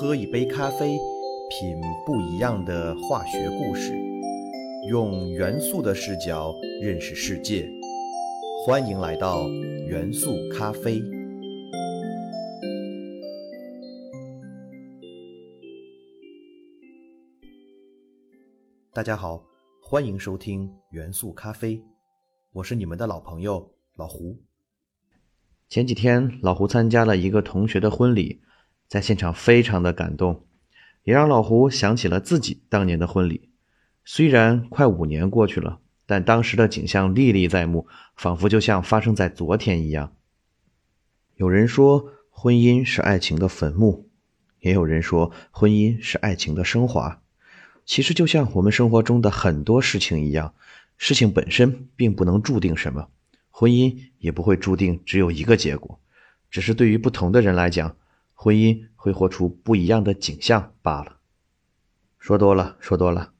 喝一杯咖啡，品不一样的化学故事，用元素的视角认识世界。欢迎来到元素咖啡。大家好，欢迎收听元素咖啡，我是你们的老朋友老胡。前几天，老胡参加了一个同学的婚礼，在现场非常的感动，也让老胡想起了自己当年的婚礼。虽然快五年过去了，但当时的景象历历在目，仿佛就像发生在昨天一样。有人说，婚姻是爱情的坟墓，也有人说，婚姻是爱情的升华。其实，就像我们生活中的很多事情一样，事情本身并不能注定什么。婚姻也不会注定只有一个结果，只是对于不同的人来讲，婚姻会活出不一样的景象罢了。说多了，说多了。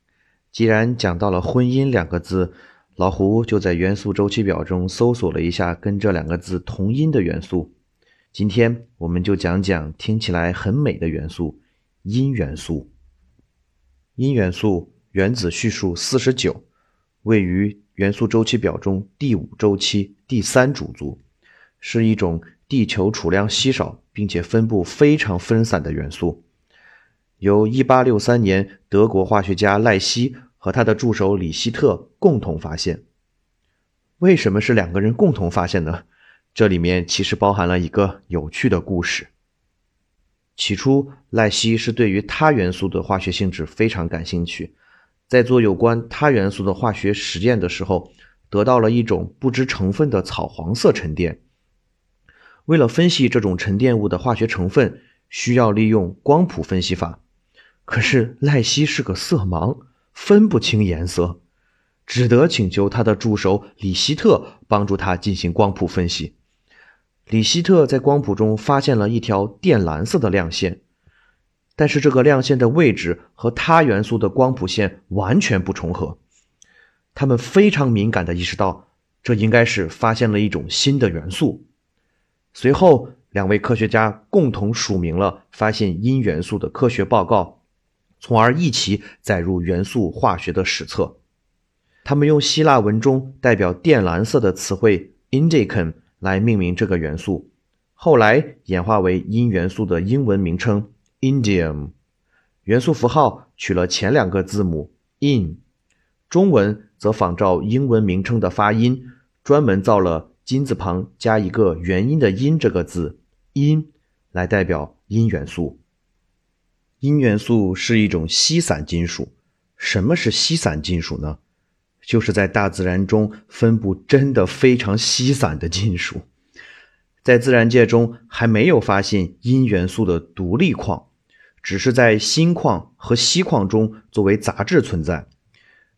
既然讲到了“婚姻”两个字，老胡就在元素周期表中搜索了一下跟这两个字同音的元素。今天我们就讲讲听起来很美的元素——阴元素。阴元素原子序数四十九，位于。元素周期表中第五周期第三主族，是一种地球储量稀少并且分布非常分散的元素，由1863年德国化学家赖希和他的助手李希特共同发现。为什么是两个人共同发现呢？这里面其实包含了一个有趣的故事。起初，赖希是对于铊元素的化学性质非常感兴趣。在做有关铊元素的化学实验的时候，得到了一种不知成分的草黄色沉淀。为了分析这种沉淀物的化学成分，需要利用光谱分析法。可是赖希是个色盲，分不清颜色，只得请求他的助手李希特帮助他进行光谱分析。李希特在光谱中发现了一条靛蓝色的亮线。但是这个亮线的位置和他元素的光谱线完全不重合，他们非常敏感地意识到，这应该是发现了一种新的元素。随后，两位科学家共同署名了发现阴元素的科学报告，从而一起载入元素化学的史册。他们用希腊文中代表靛蓝色的词汇 “indicum” 来命名这个元素，后来演化为阴元素的英文名称。Indium 元素符号取了前两个字母 in，中文则仿照英文名称的发音，专门造了金字旁加一个元音的音这个字阴，来代表阴元素。阴元素是一种稀散金属。什么是稀散金属呢？就是在大自然中分布真的非常稀散的金属。在自然界中还没有发现阴元素的独立矿。只是在锌矿和锡矿中作为杂质存在。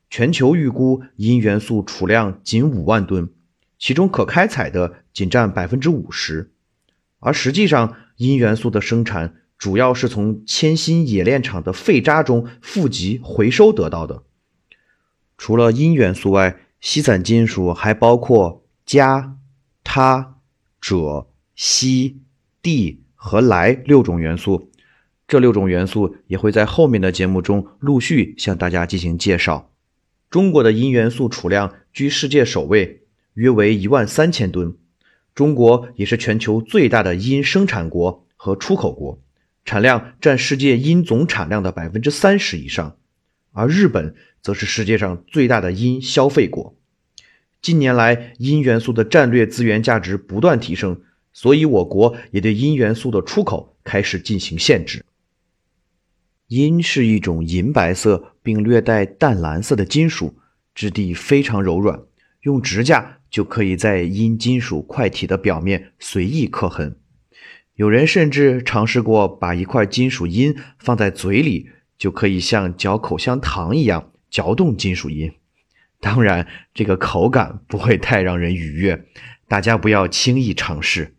全球预估阴元素储量仅五万吨，其中可开采的仅占百分之五十。而实际上，阴元素的生产主要是从铅锌冶炼厂的废渣中富集回收得到的。除了阴元素外，稀散金属还包括镓、铊、锗、锡、锑和氖六种元素。这六种元素也会在后面的节目中陆续向大家进行介绍。中国的阴元素储量居世界首位，约为一万三千吨。中国也是全球最大的阴生产国和出口国，产量占世界阴总产量的百分之三十以上。而日本则是世界上最大的阴消费国。近年来，阴元素的战略资源价值不断提升，所以我国也对阴元素的出口开始进行限制。阴是一种银白色并略带淡蓝色的金属，质地非常柔软，用指甲就可以在阴金属块体的表面随意刻痕。有人甚至尝试过把一块金属阴放在嘴里，就可以像嚼口香糖一样嚼动金属阴。当然，这个口感不会太让人愉悦，大家不要轻易尝试。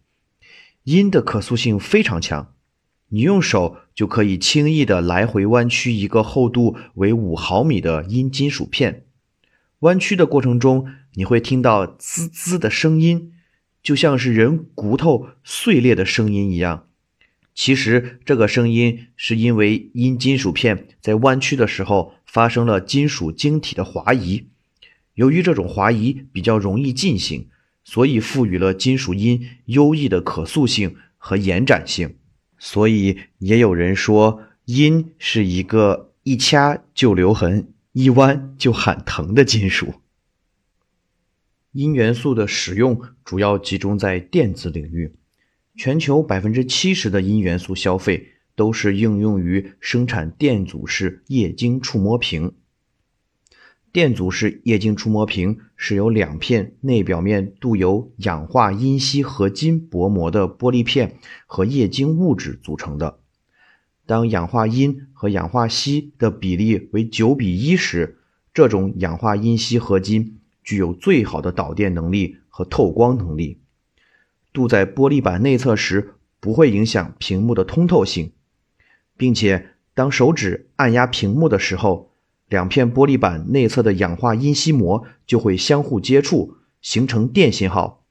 阴的可塑性非常强。你用手就可以轻易的来回弯曲一个厚度为五毫米的阴金属片，弯曲的过程中你会听到滋滋的声音，就像是人骨头碎裂的声音一样。其实这个声音是因为因金属片在弯曲的时候发生了金属晶体的滑移，由于这种滑移比较容易进行，所以赋予了金属音优异的可塑性和延展性。所以也有人说，音是一个一掐就留痕、一弯就喊疼的金属。铟元素的使用主要集中在电子领域。全球百分之七十的铟元素消费都是应用于生产电阻式液晶触摸屏。电阻式液晶触摸屏是由两片内表面镀有氧化铟锡合金薄膜的玻璃片和液晶物质组成的。当氧化铟和氧化锡的比例为九比一时，这种氧化铟锡合金具有最好的导电能力和透光能力。镀在玻璃板内侧时，不会影响屏幕的通透性，并且当手指按压屏幕的时候，两片玻璃板内侧的氧化铟锡膜就会相互接触，形成电信号。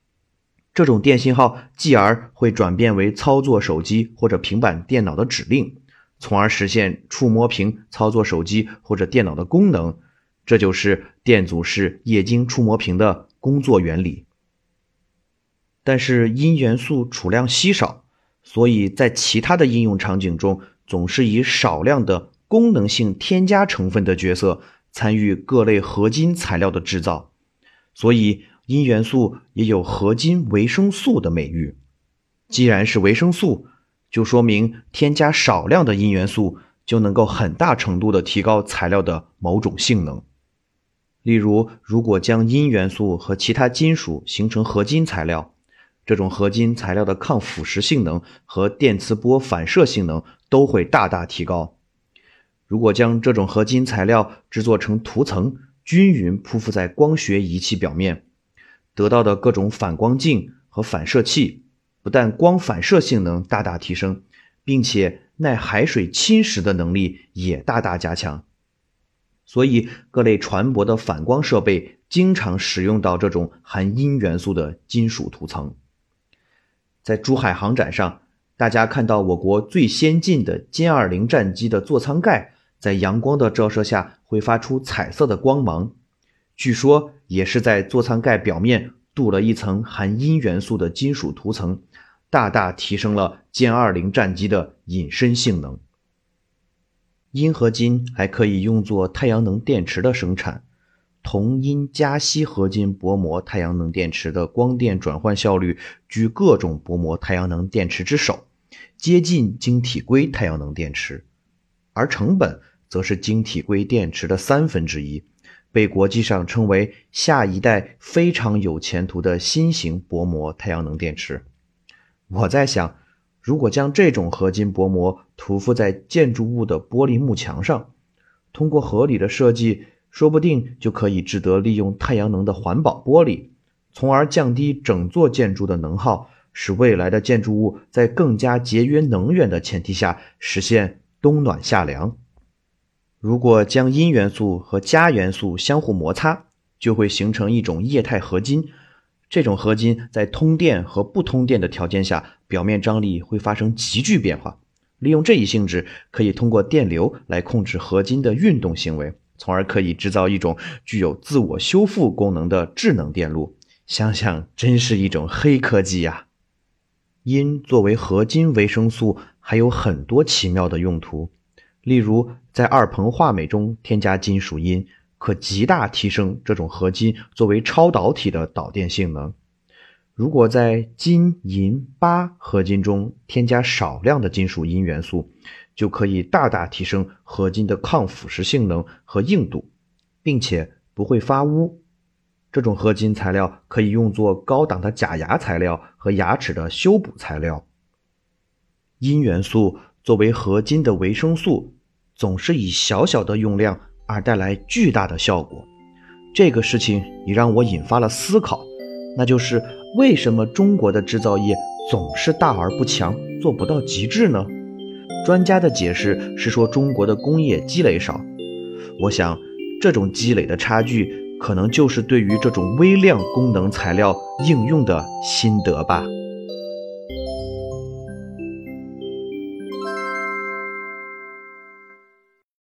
这种电信号继而会转变为操作手机或者平板电脑的指令，从而实现触摸屏操作手机或者电脑的功能。这就是电阻式液晶触摸屏的工作原理。但是铟元素储量稀少，所以在其他的应用场景中，总是以少量的功能性添加成分的角色参与各类合金材料的制造。所以铟元素也有合金维生素的美誉。既然是维生素，就说明添加少量的铟元素就能够很大程度的提高材料的某种性能。例如，如果将铟元素和其他金属形成合金材料。这种合金材料的抗腐蚀性能和电磁波反射性能都会大大提高。如果将这种合金材料制作成涂层，均匀铺覆在光学仪器表面，得到的各种反光镜和反射器，不但光反射性能大大提升，并且耐海水侵蚀的能力也大大加强。所以，各类船舶的反光设备经常使用到这种含铟元素的金属涂层。在珠海航展上，大家看到我国最先进的歼二零战机的座舱盖在阳光的照射下会发出彩色的光芒，据说也是在座舱盖表面镀了一层含铟元素的金属涂层，大大提升了歼二零战机的隐身性能。铟合金还可以用作太阳能电池的生产。铜铟加锡合金薄膜太阳能电池的光电转换效率居各种薄膜太阳能电池之首，接近晶体硅太阳能电池，而成本则是晶体硅电池的三分之一，被国际上称为下一代非常有前途的新型薄膜太阳能电池。我在想，如果将这种合金薄膜涂覆在建筑物的玻璃幕墙上，通过合理的设计。说不定就可以值得利用太阳能的环保玻璃，从而降低整座建筑的能耗，使未来的建筑物在更加节约能源的前提下实现冬暖夏凉。如果将阴元素和镓元素相互摩擦，就会形成一种液态合金。这种合金在通电和不通电的条件下，表面张力会发生急剧变化。利用这一性质，可以通过电流来控制合金的运动行为。从而可以制造一种具有自我修复功能的智能电路，想想真是一种黑科技呀！铟作为合金维生素，还有很多奇妙的用途。例如，在二硼化镁中添加金属铟，可极大提升这种合金作为超导体的导电性能。如果在金银钯合金中添加少量的金属银元素，就可以大大提升合金的抗腐蚀性能和硬度，并且不会发污。这种合金材料可以用作高档的假牙材料和牙齿的修补材料。银元素作为合金的维生素，总是以小小的用量而带来巨大的效果。这个事情也让我引发了思考，那就是为什么中国的制造业总是大而不强，做不到极致呢？专家的解释是说，中国的工业积累少。我想，这种积累的差距，可能就是对于这种微量功能材料应用的心得吧。